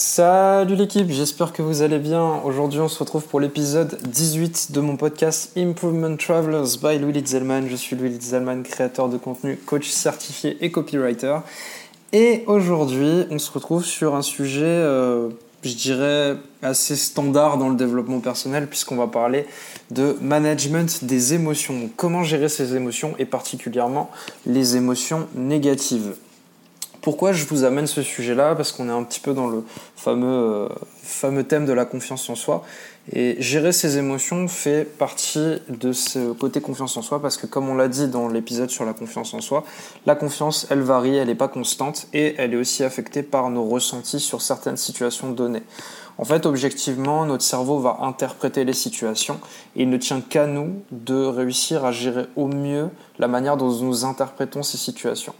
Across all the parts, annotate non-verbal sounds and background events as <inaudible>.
Salut l'équipe, j'espère que vous allez bien. Aujourd'hui, on se retrouve pour l'épisode 18 de mon podcast Improvement Travelers by Louis Litzelman. Je suis Louis Litzelman, créateur de contenu, coach certifié et copywriter. Et aujourd'hui, on se retrouve sur un sujet, euh, je dirais, assez standard dans le développement personnel, puisqu'on va parler de management des émotions. Comment gérer ces émotions et particulièrement les émotions négatives? Pourquoi je vous amène ce sujet-là? Parce qu'on est un petit peu dans le fameux, euh, fameux thème de la confiance en soi. Et gérer ses émotions fait partie de ce côté confiance en soi parce que comme on l'a dit dans l'épisode sur la confiance en soi, la confiance, elle varie, elle n'est pas constante et elle est aussi affectée par nos ressentis sur certaines situations données. En fait, objectivement, notre cerveau va interpréter les situations et il ne tient qu'à nous de réussir à gérer au mieux la manière dont nous interprétons ces situations.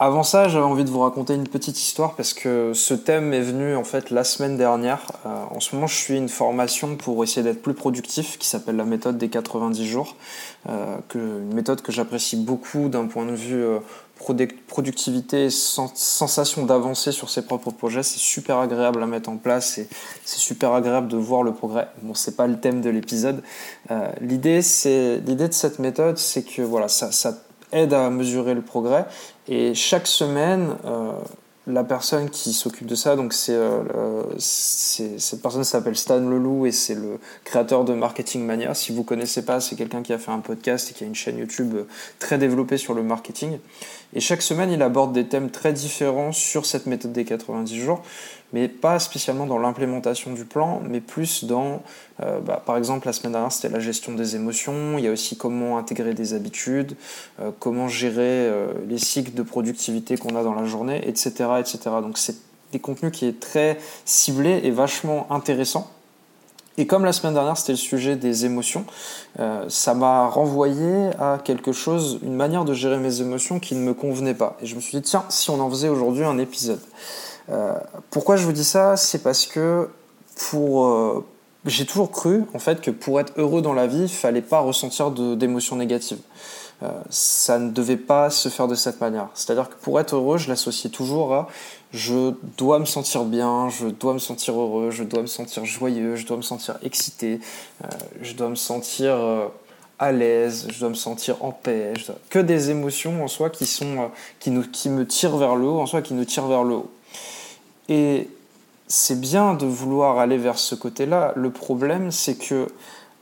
Avant ça, j'avais envie de vous raconter une petite histoire parce que ce thème est venu en fait la semaine dernière. Euh, en ce moment, je suis une formation pour essayer d'être plus productif qui s'appelle la méthode des 90 jours. Euh, une méthode que j'apprécie beaucoup d'un point de vue euh, productivité et sensation d'avancer sur ses propres projets. C'est super agréable à mettre en place et c'est super agréable de voir le progrès. Bon, c'est pas le thème de l'épisode. L'idée, l'idée de cette méthode, c'est que voilà, ça aide à mesurer le progrès. Et chaque semaine, euh, la personne qui s'occupe de ça, donc c'est, euh, cette personne s'appelle Stan Leloup et c'est le créateur de Marketing Mania. Si vous connaissez pas, c'est quelqu'un qui a fait un podcast et qui a une chaîne YouTube très développée sur le marketing. Et chaque semaine, il aborde des thèmes très différents sur cette méthode des 90 jours mais pas spécialement dans l'implémentation du plan, mais plus dans, euh, bah, par exemple, la semaine dernière, c'était la gestion des émotions, il y a aussi comment intégrer des habitudes, euh, comment gérer euh, les cycles de productivité qu'on a dans la journée, etc. etc. Donc c'est des contenus qui est très ciblés et vachement intéressants. Et comme la semaine dernière, c'était le sujet des émotions, ça m'a renvoyé à quelque chose, une manière de gérer mes émotions qui ne me convenait pas. Et je me suis dit, tiens, si on en faisait aujourd'hui un épisode. Euh, pourquoi je vous dis ça? C'est parce que euh, j'ai toujours cru en fait que pour être heureux dans la vie, il fallait pas ressentir d'émotions négatives. Euh, ça ne devait pas se faire de cette manière. C'est-à-dire que pour être heureux, je l'associais toujours à je dois me sentir bien, je dois me sentir heureux, je dois me sentir joyeux, je dois me sentir excité, je dois me sentir à l'aise, je dois me sentir en paix, que des émotions en soi qui sont qui nous qui me tirent vers le haut, en soi qui nous tirent vers le haut. Et c'est bien de vouloir aller vers ce côté-là. Le problème, c'est que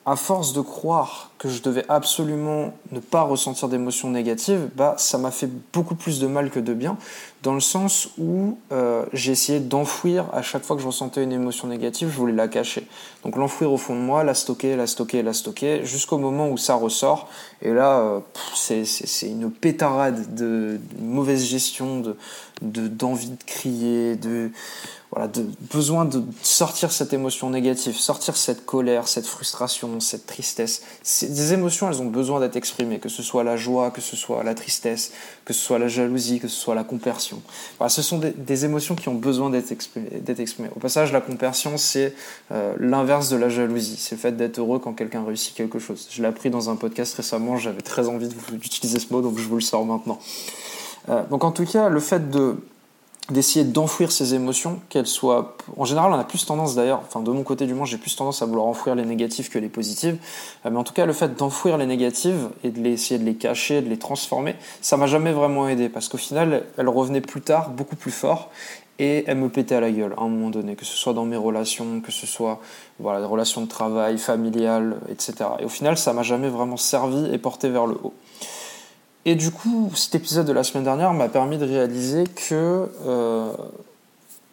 à force de croire que je devais absolument ne pas ressentir d'émotions négatives, bah, ça m'a fait beaucoup plus de mal que de bien, dans le sens où euh, j'ai essayé d'enfouir à chaque fois que je ressentais une émotion négative, je voulais la cacher. Donc l'enfouir au fond de moi, la stocker, la stocker, la stocker, jusqu'au moment où ça ressort. Et là, euh, c'est une pétarade de, mauvaise gestion, de d'envie de, crier, de voilà, de besoin de sortir cette émotion négative, sortir cette colère, cette frustration, cette tristesse. Des émotions, elles ont besoin d'être exprimées, que ce soit la joie, que ce soit la tristesse, que ce soit la jalousie, que ce soit la compersion. Voilà, ce sont des, émotions qui ont besoin d'être exprimées, exprimées, Au passage, la compersion, c'est euh, l'inverse de la jalousie. C'est le fait d'être heureux quand quelqu'un réussit quelque chose. Je l'ai appris dans un podcast récemment, j'avais très envie d'utiliser ce mot, donc je vous le sors maintenant. Euh, donc en tout cas, le fait de d'essayer d'enfouir ses émotions, qu'elles soient... En général, on a plus tendance d'ailleurs, enfin de mon côté du moins, j'ai plus tendance à vouloir enfouir les négatives que les positives. Euh, mais en tout cas, le fait d'enfouir les négatives et de les, essayer de les cacher, de les transformer, ça m'a jamais vraiment aidé parce qu'au final, elles revenaient plus tard, beaucoup plus fort et elles me pétaient à la gueule à un moment donné, que ce soit dans mes relations, que ce soit voilà, des relations de travail, familiales, etc. Et au final, ça m'a jamais vraiment servi et porté vers le haut. Et du coup, cet épisode de la semaine dernière m'a permis de réaliser que euh,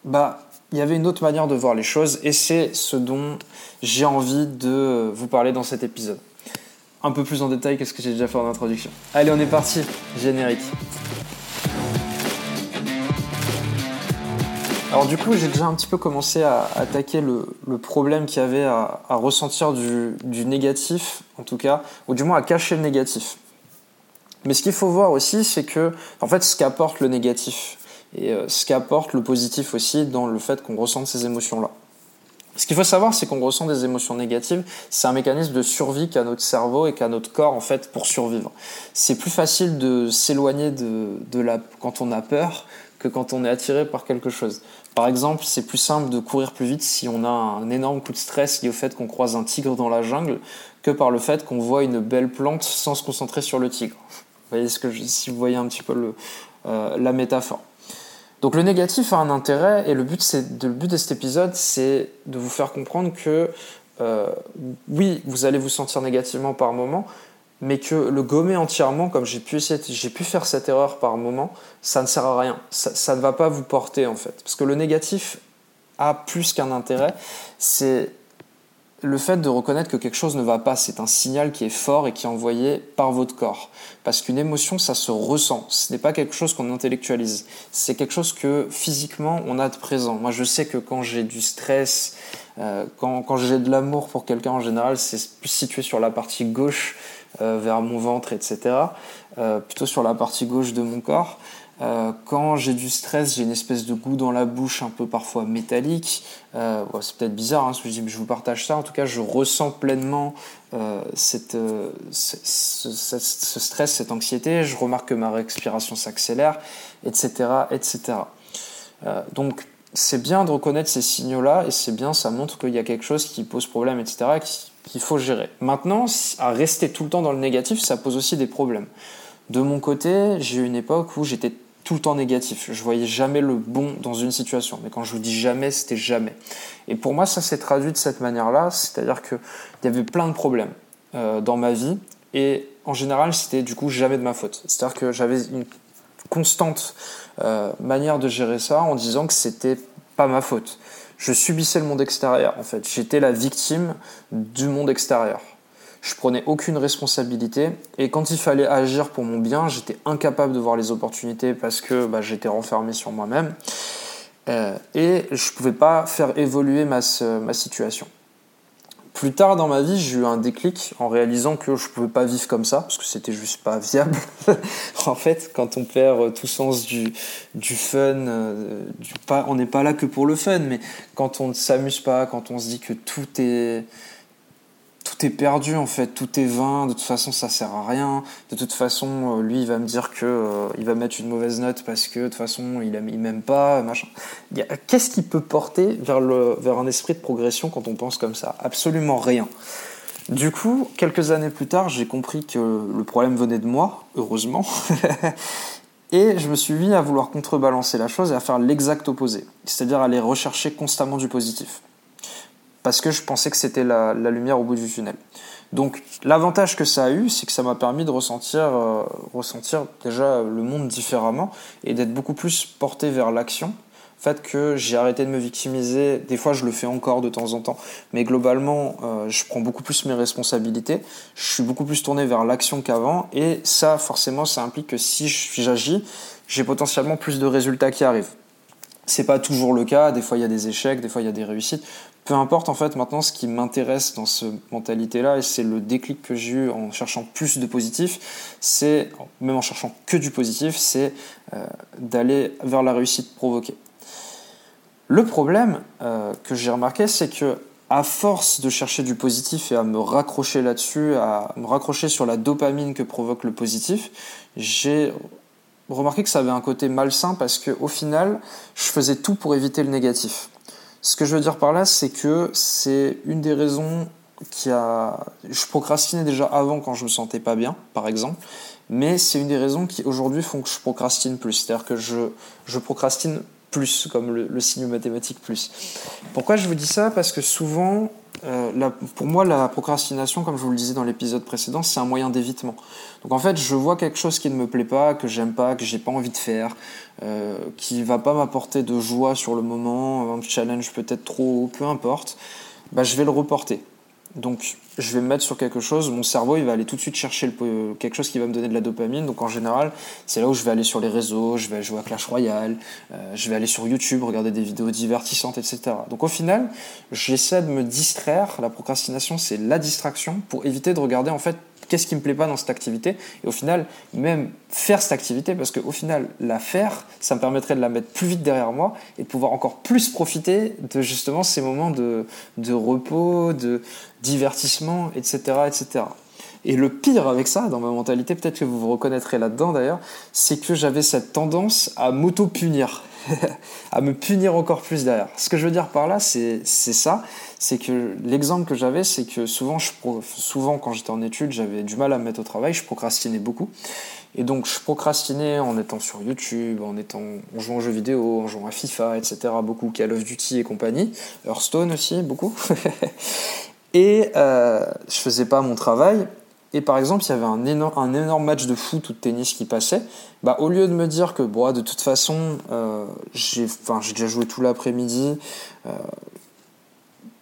bah il y avait une autre manière de voir les choses et c'est ce dont j'ai envie de vous parler dans cet épisode. Un peu plus en détail que ce que j'ai déjà fait en introduction. Allez, on est parti, générique. Alors du coup, j'ai déjà un petit peu commencé à attaquer le, problème qu'il y avait à, ressentir du, du, négatif, en tout cas, ou du moins à cacher le négatif. Mais ce qu'il faut voir aussi, c'est que, en fait, ce qu'apporte le négatif et euh, ce qu'apporte le positif aussi dans le fait qu'on ressente ces émotions-là. Ce qu'il faut savoir, c'est qu'on ressent des émotions négatives, c'est un mécanisme de survie qu'a notre cerveau et qu'a notre corps en fait pour survivre. C'est plus facile de s'éloigner de, de la quand on a peur que quand on est attiré par quelque chose. Par exemple, c'est plus simple de courir plus vite si on a un énorme coup de stress lié au fait qu'on croise un tigre dans la jungle que par le fait qu'on voit une belle plante sans se concentrer sur le tigre. Voyez ce que si vous voyez un petit peu euh, la métaphore. Donc le négatif a un intérêt et le but, de, le but de cet épisode, c'est de vous faire comprendre que euh, oui, vous allez vous sentir négativement par moment, mais que le gommer entièrement, comme j'ai pu, j'ai pu faire cette erreur par moment, ça ne sert à rien. Ça, ça, ne va pas vous porter en fait. Parce que le négatif a plus qu'un intérêt, c'est le fait de reconnaître que quelque chose ne va pas, c'est un signal qui est fort et qui est envoyé par votre corps. Parce qu'une émotion, ça se ressent. Ce n'est pas quelque chose qu'on intellectualise. C'est quelque chose que physiquement, on a de présent. Moi, je sais que quand j'ai du stress, euh, quand, quand j'ai de l'amour pour quelqu'un en général, c'est plus situé sur la partie gauche, euh, vers mon ventre, etc. Euh, plutôt sur la partie gauche de mon corps. Euh, quand j'ai du stress, j'ai une espèce de goût dans la bouche un peu parfois métallique. Euh, c'est peut-être bizarre, hein, je, vous partage ça. En tout cas, je ressens pleinement ce, stress, cette anxiété. Je remarque que ma respiration s'accélère, etc. etc. donc, c'est bien de reconnaître ces signaux-là et c'est bien, ça montre qu'il y a quelque chose qui pose problème, etc., qu'il faut gérer. Maintenant, à rester tout le temps dans le négatif, ça pose aussi des problèmes. De mon côté, j'ai eu une époque où j'étais tout le temps négatif. Je voyais jamais le bon dans une situation. Mais quand je vous dis jamais, c'était jamais. Et pour moi, ça s'est traduit de cette manière-là. C'est-à-dire qu'il y avait plein de problèmes euh, dans ma vie. Et en général, c'était du coup jamais de ma faute. C'est-à-dire que j'avais une constante euh, manière de gérer ça en disant que c'était pas ma faute. Je subissais le monde extérieur, en fait. J'étais la victime du monde extérieur je prenais aucune responsabilité et quand il fallait agir pour mon bien, j'étais incapable de voir les opportunités parce que bah, j'étais renfermé sur moi-même euh, et je ne pouvais pas faire évoluer ma, situation. Plus tard dans ma vie, j'ai eu un déclic en réalisant que je ne pouvais pas vivre comme ça, parce que c'était juste pas viable. <laughs> en fait, quand on perd tout sens du, fun, euh, on n'est pas là que pour le fun, mais quand on ne s'amuse pas, quand on se dit que tout est, tout est perdu en fait, tout est vain, de toute façon ça sert à rien, de toute façon euh, lui il va me dire que euh, il va mettre une mauvaise note parce que de toute façon il, aime, il m'aime pas, machin. Qu'est-ce qui peut porter vers, le, vers un esprit de progression quand on pense comme ça? Absolument rien. Du coup, quelques années plus tard, j'ai compris que le problème venait de moi, heureusement, <laughs> et je me suis mis à vouloir contrebalancer la chose et à faire l'exact opposé, c'est-à-dire aller rechercher constamment du positif parce que je pensais que c'était la, lumière au bout du tunnel. Donc l'avantage que ça a eu, c'est que ça m'a permis de ressentir, euh, ressentir déjà le monde différemment et d'être beaucoup plus porté vers l'action. Le fait que j'ai arrêté de me victimiser, des fois je le fais encore de temps en temps, mais globalement euh, je prends beaucoup plus mes responsabilités, je suis beaucoup plus tourné vers l'action qu'avant et ça forcément ça implique que si j'agis, j'ai potentiellement plus de résultats qui arrivent. C'est pas toujours le cas, des fois il y a des échecs, des fois il y a des réussites, peu importe en fait maintenant ce qui m'intéresse dans cette mentalité là et c'est le déclic que j'ai eu en cherchant plus de positif c'est même en cherchant que du positif c'est euh, d'aller vers la réussite provoquée. Le problème euh, que j'ai remarqué c'est que à force de chercher du positif et à me raccrocher là-dessus à me raccrocher sur la dopamine que provoque le positif j'ai remarqué que ça avait un côté malsain parce que au final je faisais tout pour éviter le négatif ce que je veux dire par là, c'est que c'est une des raisons qui a. Je procrastinais déjà avant quand je me sentais pas bien, par exemple, mais c'est une des raisons qui aujourd'hui font que je procrastine plus. C'est-à-dire que je, je procrastine plus, comme le, signe mathématique plus. Pourquoi je vous dis ça? Parce que souvent, euh, pour moi, la procrastination, comme je vous le disais dans l'épisode précédent, c'est un moyen d'évitement. Donc en fait, je vois quelque chose qui ne me plaît pas, que j'aime pas, que j'ai pas envie de faire, euh, qui va pas m'apporter de joie sur le moment, un challenge peut-être trop, peu importe, bah, je vais le reporter. Donc je vais me mettre sur quelque chose, mon cerveau il va aller tout de suite chercher quelque chose qui va me donner de la dopamine. Donc en général, c'est là où je vais aller sur les réseaux, je vais jouer à Clash Royale, euh, je vais aller sur YouTube, regarder des vidéos divertissantes, etc. Donc au final, j'essaie de me distraire. La procrastination, c'est la distraction pour éviter de regarder en fait qu'est-ce qui me plaît pas dans cette activité et au final même faire cette activité parce qu'au final la faire ça me permettrait de la mettre plus vite derrière moi et de pouvoir encore plus profiter de justement ces moments de, repos de etc etc Et le pire avec ça, dans ma mentalité, peut-être que vous vous reconnaîtrez là-dedans d'ailleurs, c'est que j'avais cette tendance à m'auto-punir, <laughs> à me punir encore plus derrière. Ce que je veux dire par là, c'est ça, c'est que l'exemple que j'avais, c'est que souvent, je, souvent quand j'étais en études, j'avais du mal à me mettre au travail, je procrastinais beaucoup. Et donc je procrastinais en étant sur YouTube, en, étant, en jouant aux jeux vidéo, en jouant à FIFA, etc. Beaucoup Call of Duty et compagnie. Hearthstone aussi, beaucoup. <laughs> et euh, je faisais pas mon travail. Et par exemple, il y avait un énorme, un énorme match de foot ou de tennis qui passait. Bah, au lieu de me dire que bon, de toute façon, euh, j'ai déjà joué tout l'après-midi, euh,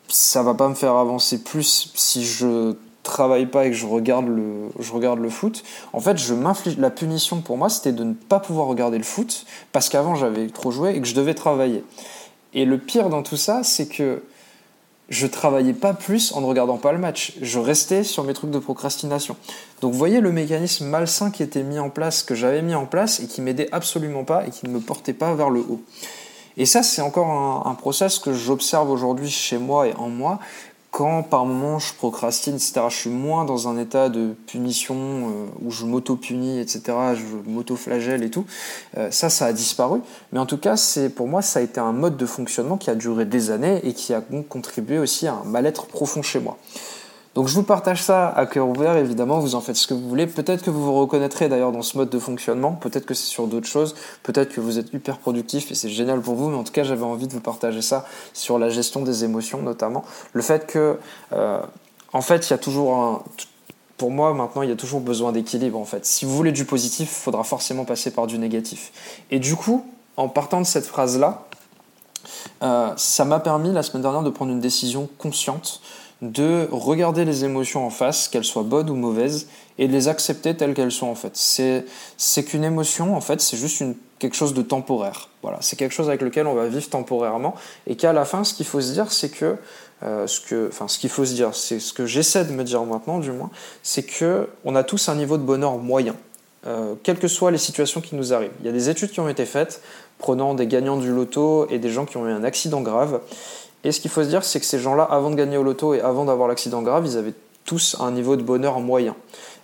ça va pas me faire avancer plus si je travaille pas et que je regarde le, je regarde le foot, en fait, je m'inflige. La punition pour moi, c'était de ne pas pouvoir regarder le foot parce qu'avant j'avais trop joué et que je devais travailler. Et le pire dans tout ça, c'est que je travaillais pas plus en ne regardant pas le match. Je restais sur mes trucs de procrastination. Donc, vous voyez le mécanisme malsain qui était mis en place, que j'avais mis en place et qui m'aidait absolument pas et qui ne me portait pas vers le haut. Et ça, c'est encore un, un process que j'observe aujourd'hui chez moi et en moi, quand par moment je procrastine, etc., je suis moins dans un état de punition euh, où je m'auto-punis, etc., je m'auto-flagelle et tout, euh, ça, ça a disparu. Mais en tout cas, c'est pour moi, ça a été un mode de fonctionnement qui a duré des années et qui a contribué aussi à un mal-être profond chez moi. Donc je vous partage ça à cœur ouvert, évidemment, vous en faites ce que vous voulez. Peut-être que vous vous reconnaîtrez d'ailleurs dans ce mode de fonctionnement, peut-être que c'est sur d'autres choses, peut-être que vous êtes hyper productif et c'est génial pour vous, mais en tout cas j'avais envie de vous partager ça sur la gestion des émotions notamment. Le fait que, euh, en fait, il y a toujours un... Pour moi, maintenant, il y a toujours besoin d'équilibre, en fait. Si vous voulez du positif, il faudra forcément passer par du négatif. Et du coup, en partant de cette phrase-là, euh, ça m'a permis la semaine dernière de prendre une décision consciente de regarder les émotions en face, qu'elles soient bonnes ou mauvaises, et de les accepter telles qu'elles sont en fait. C'est, c'est qu'une émotion, en fait, c'est juste une, quelque chose de temporaire. Voilà, c'est quelque chose avec lequel on va vivre temporairement, et qu'à la fin, ce qu'il faut se dire, c'est que, euh, ce que, enfin, ce qu'il faut se dire, c'est ce que j'essaie de me dire maintenant, du moins, c'est que on a tous un niveau de bonheur moyen. Euh, quelles que soient les situations qui nous arrivent. Il y a des études qui ont été faites prenant des gagnants du loto et des gens qui ont eu un accident grave et ce qu'il faut se dire, c'est que ces gens-là, avant de gagner au loto et avant d'avoir l'accident grave, ils avaient tous un niveau de bonheur moyen.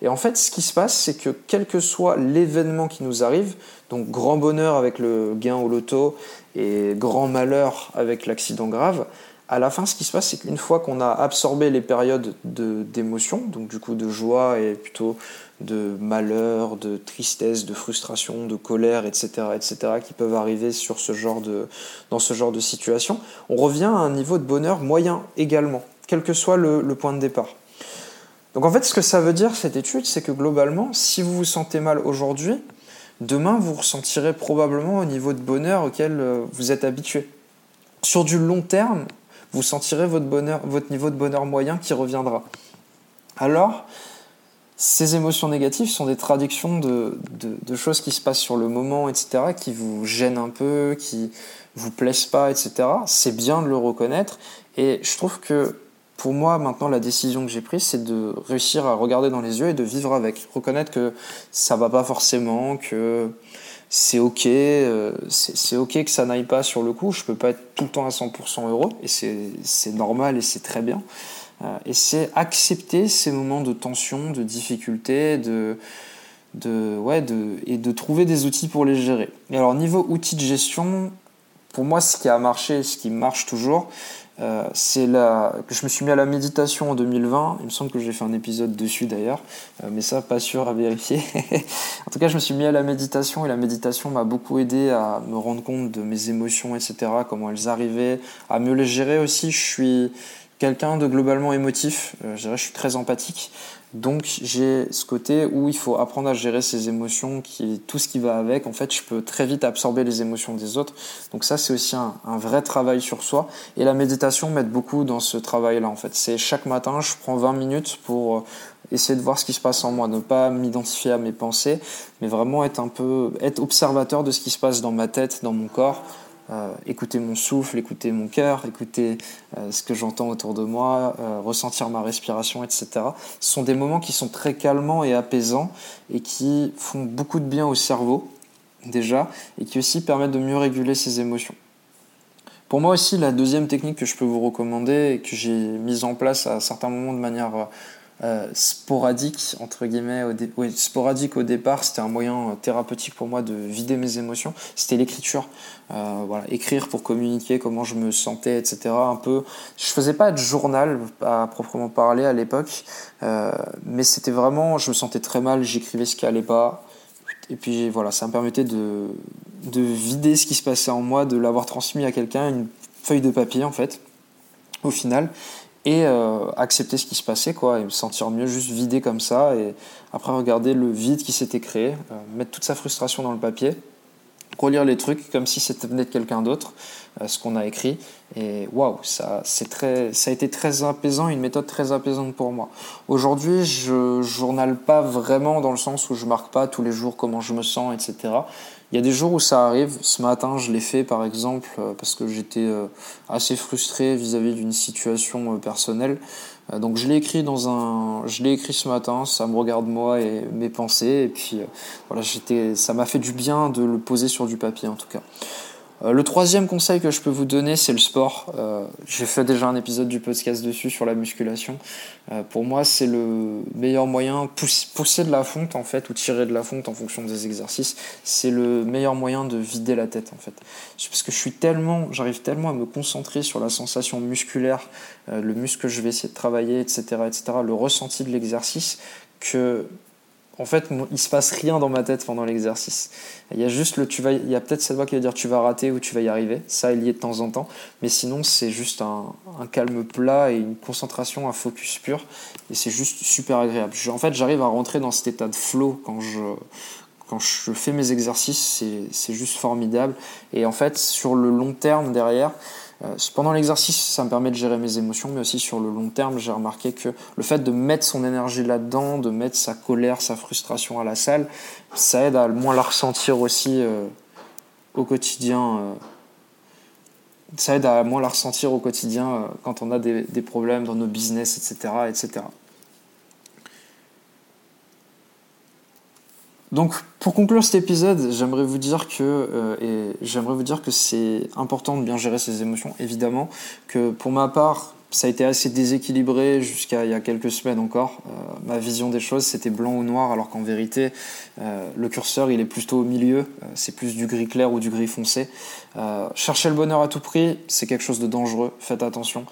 Et en fait, ce qui se passe, c'est que quel que soit l'événement qui nous arrive, donc grand bonheur avec le gain au loto et grand malheur avec l'accident grave, à la fin, ce qui se passe, c'est qu'une fois qu'on a absorbé les périodes d'émotion, donc du coup de joie et plutôt de malheur, de tristesse, de frustration, de colère, etc., etc., qui peuvent arriver sur ce genre de, dans ce genre de situation, on revient à un niveau de bonheur moyen également, quel que soit le, le point de départ. Donc en fait, ce que ça veut dire, cette étude, c'est que globalement, si vous vous sentez mal aujourd'hui, demain, vous ressentirez probablement au niveau de bonheur auquel euh, vous êtes habitué. Sur du long terme, vous sentirez votre, bonheur, votre niveau de bonheur moyen qui reviendra. Alors, ces émotions négatives sont des traductions de, de, choses qui se passent sur le moment, etc., qui vous gênent un peu, qui vous plaisent pas, etc. C'est bien de le reconnaître. Et je trouve que pour moi, maintenant, la décision que j'ai prise, c'est de réussir à regarder dans les yeux et de vivre avec. Reconnaître que ça va pas forcément, que c'est ok, euh, c'est ok que ça n'aille pas sur le coup. Je peux pas être tout le temps à 100% heureux et c'est normal et c'est très bien. Euh, et c'est accepter ces moments de tension, de difficulté, de, de, ouais, de, et de trouver des outils pour les gérer. Et alors, niveau outils de gestion, pour moi, ce qui a marché, ce qui marche toujours, euh, c'est la... je me suis mis à la méditation en 2020. Il me semble que j'ai fait un épisode dessus d'ailleurs, euh, mais ça, pas sûr à vérifier. <laughs> en tout cas, je me suis mis à la méditation et la méditation m'a beaucoup aidé à me rendre compte de mes émotions, etc., comment elles arrivaient, à mieux les gérer aussi. Je suis, quelqu'un de globalement émotif, euh, je, dirais, je suis très empathique, donc j'ai ce côté où il faut apprendre à gérer ses émotions, qui tout ce qui va avec. En fait, je peux très vite absorber les émotions des autres. Donc ça, c'est aussi un, un, vrai travail sur soi. Et la méditation m'aide beaucoup dans ce travail-là. En fait, c'est chaque matin, je prends 20 minutes pour euh, essayer de voir ce qui se passe en moi, ne pas m'identifier à mes pensées, mais vraiment être un peu, être observateur de ce qui se passe dans ma tête, dans mon corps euh, écouter mon souffle, écouter mon cœur, écouter euh, ce que j'entends autour de moi, euh, ressentir ma respiration, etc. Ce sont des moments qui sont très calmants et apaisants et qui font beaucoup de bien au cerveau déjà et qui aussi permettent de mieux réguler ses émotions. Pour moi aussi, la deuxième technique que je peux vous recommander et que j'ai mise en place à certains moments de manière euh, sporadique, entre guillemets, au sporadique au départ, c'était un moyen thérapeutique pour moi de vider mes émotions, c'était l'écriture. voilà, écrire pour communiquer comment je me sentais, etc. Un peu, je faisais pas de journal à proprement parler à l'époque, mais c'était vraiment, je me sentais très mal, j'écrivais ce qui allait pas, et puis voilà, ça me permettait de, de vider ce qui se passait en moi, de l'avoir transmis à quelqu'un, une feuille de papier en fait, au final, et euh, accepter ce qui se passait, quoi, et me sentir mieux juste vider comme ça, et après regarder le vide qui s'était créé, euh, mettre toute sa frustration dans le papier, relire les trucs comme si c'était venu de quelqu'un d'autre, euh, ce qu'on a écrit. Et waouh, ça, ça a été très apaisant, une méthode très apaisante pour moi. Aujourd'hui, je journale pas vraiment dans le sens où je marque pas tous les jours comment je me sens, etc. Il y a des jours où ça arrive. Ce matin, je l'ai fait par exemple euh, parce que j'étais euh, assez frustré vis-à-vis d'une situation personnelle. Donc je l'ai écrit dans un, je l'ai écrit ce matin. Ça me regarde moi et mes pensées. Et puis voilà, j'étais, ça m'a fait du bien de le poser sur du papier en tout cas. Euh, le troisième conseil que je peux vous donner, c'est le sport. Euh, j'ai fait déjà un épisode du podcast dessus sur la musculation. Euh, pour moi, c'est le meilleur moyen, pousser de la fonte en fait, ou tirer de la fonte en fonction des exercices, c'est le meilleur moyen de vider la tête en fait. Parce que je suis tellement, j'arrive tellement à me concentrer sur la sensation musculaire, le muscle que je vais essayer de travailler, etc., etc., le ressenti de l'exercice, que en fait, il se passe rien dans ma tête pendant l'exercice. Il y a juste le tu vas, il y a peut-être cette voix qui va dire tu vas rater ou tu vas y arriver. Ça, il y est de temps en temps. Mais sinon, c'est juste un, calme plat et une concentration, un focus pur. Et c'est juste super agréable. en fait, j'arrive à rentrer dans cet état de flow quand je, quand je fais mes exercices. C'est juste formidable. Et en fait, sur le long terme derrière, pendant l'exercice, ça me permet de gérer mes émotions, mais aussi sur le long terme, j'ai remarqué que le fait de mettre son énergie là-dedans, de mettre sa colère, sa frustration à la salle, ça aide à moins la ressentir aussi euh, au quotidien. Euh, ça aide à moins la ressentir au quotidien quand on a des, des, problèmes dans nos business, etc. etc. Donc, pour conclure cet épisode, j'aimerais vous dire que euh, et j'aimerais vous dire que c'est important de bien gérer ses émotions. Évidemment, que pour ma part, ça a été assez déséquilibré jusqu'à il y a quelques semaines encore. Euh, ma vision des choses, c'était blanc ou noir, alors qu'en vérité, euh, le curseur, il est plutôt au milieu. Euh, c'est plus du gris clair ou du gris foncé. chercher le bonheur à tout prix, c'est quelque chose de dangereux. Faites attention,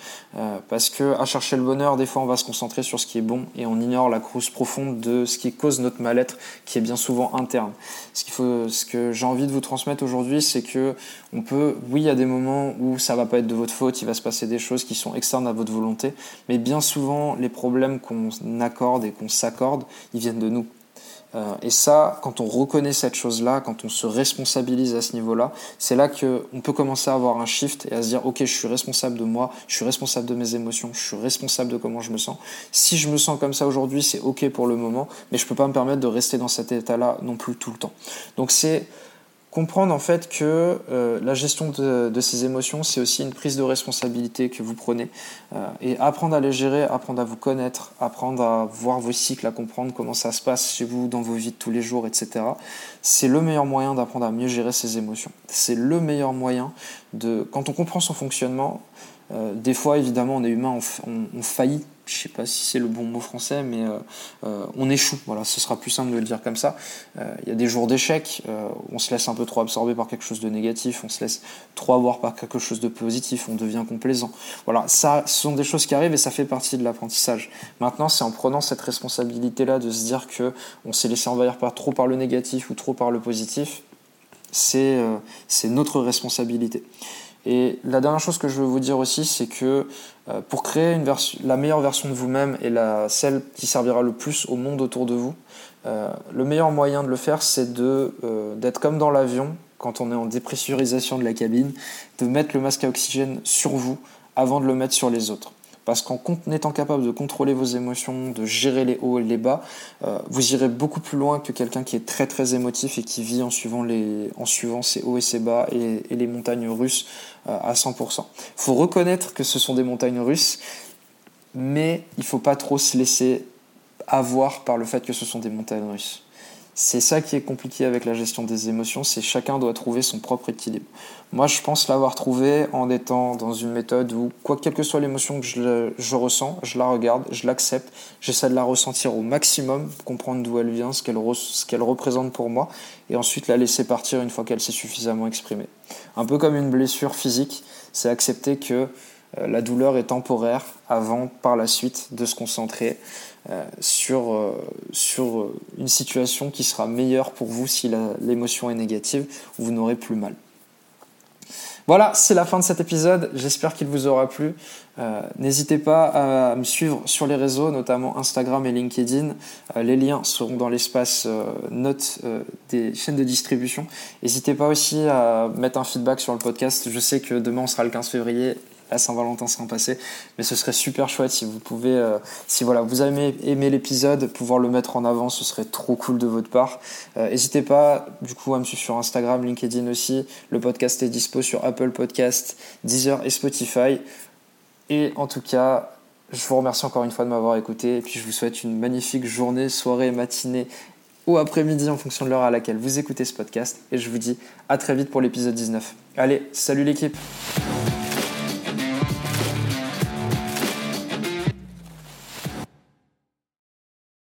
parce que à chercher le bonheur, des fois, on va se concentrer sur ce qui est bon et on ignore la cause profonde de ce qui cause notre mal-être, qui est bien souvent interne. Ce qu'il faut, ce que j'ai envie de vous transmettre aujourd'hui, c'est que on peut, oui, il y a des moments où ça va pas être de votre faute, il va se passer des choses qui sont externes à votre volonté, mais bien souvent, les problèmes qu'on accorde et qu'on s'accorde, ils viennent de nous. Euh, et ça, quand on reconnaît cette chose-là, quand on se responsabilise à ce niveau-là, c'est là qu'on peut commencer à avoir un shift et à se dire, ok, je suis responsable de moi, je suis responsable de mes émotions, je suis responsable de comment je me sens. Si je me sens comme ça aujourd'hui, c'est ok pour le moment, mais je peux pas me permettre de rester dans cet état-là non plus tout le temps. Donc c'est comprendre en fait que euh, la gestion de, ces émotions, c'est aussi une prise de responsabilité que vous prenez. Euh, et apprendre à les gérer, apprendre à vous connaître, apprendre à voir vos cycles, à comprendre comment ça se passe chez vous, dans vos vies de tous les jours, etc. C'est le meilleur moyen d'apprendre à mieux gérer ses émotions. C'est le meilleur moyen de... Quand on comprend son fonctionnement, euh, des fois, évidemment, on est humain, on, faillit. Je sais pas si c'est le bon mot français, mais euh, euh, on échoue. Voilà, ce sera plus simple de le dire comme ça. Il y a des jours d'échec. on se laisse un peu trop absorber par quelque chose de négatif. On se laisse trop avoir par quelque chose de positif. On devient complaisant. Voilà, ça, ce sont des choses qui arrivent et ça fait partie de l'apprentissage. Maintenant, c'est en prenant cette responsabilité-là de se dire que on s'est laissé envahir pas trop par le négatif ou trop par le positif. C'est notre responsabilité. Et la dernière chose que je veux vous dire aussi, c'est que euh, pour créer la meilleure version de vous-même et la, celle qui servira le plus au monde autour de vous, euh, le meilleur moyen de le faire, c'est de, euh, d'être comme dans l'avion, quand on est en dépressurisation de la cabine, de mettre le masque à oxygène sur vous avant de le mettre sur les autres. Parce qu'en étant capable de contrôler vos émotions, de gérer les hauts et les bas, euh, vous irez beaucoup plus loin que quelqu'un qui est très très émotif et qui vit en suivant, les, ses hauts et ses bas et, les montagnes russes euh, à 100%. Il faut reconnaître que ce sont des montagnes russes, mais il ne faut pas trop se laisser avoir par le fait que ce sont des montagnes russes. C'est ça qui est compliqué avec la gestion des émotions, c'est chacun doit trouver son propre équilibre. Moi, je pense l'avoir trouvé en étant dans une méthode où, quoi quelle que soit l'émotion que je, ressens, je la regarde, je l'accepte, j'essaie de la ressentir au maximum, comprendre d'où elle vient, ce qu'elle, ce qu'elle représente pour moi, et ensuite la laisser partir une fois qu'elle s'est suffisamment exprimée. Un peu comme une blessure physique, c'est accepter que la douleur est temporaire avant, par la suite, de se concentrer euh, sur, euh, une situation qui sera meilleure pour vous si l'émotion est négative, vous n'aurez plus mal. Voilà, c'est la fin de cet épisode. J'espère qu'il vous aura plu. N'hésitez pas à me suivre sur les réseaux, notamment Instagram et LinkedIn. les liens seront dans l'espace notes des chaînes de distribution. N'hésitez pas aussi à mettre un feedback sur le podcast. Je sais que demain on sera le 15 février la Saint-Valentin sera passé. Mais ce serait super chouette si vous pouvez, euh, si voilà, vous avez aimé l'épisode, pouvoir le mettre en avant, ce serait trop cool de votre part. Euh, n'hésitez pas, du coup, à me suivre sur Instagram, LinkedIn aussi. Le podcast est dispo sur Apple Podcast, Deezer et Spotify. Et en tout cas, je vous remercie encore une fois de m'avoir écouté. Et puis, je vous souhaite une magnifique journée, soirée, matinée ou après-midi en fonction de l'heure à laquelle vous écoutez ce podcast. Et je vous dis à très vite pour l'épisode 19. Allez, salut l'équipe!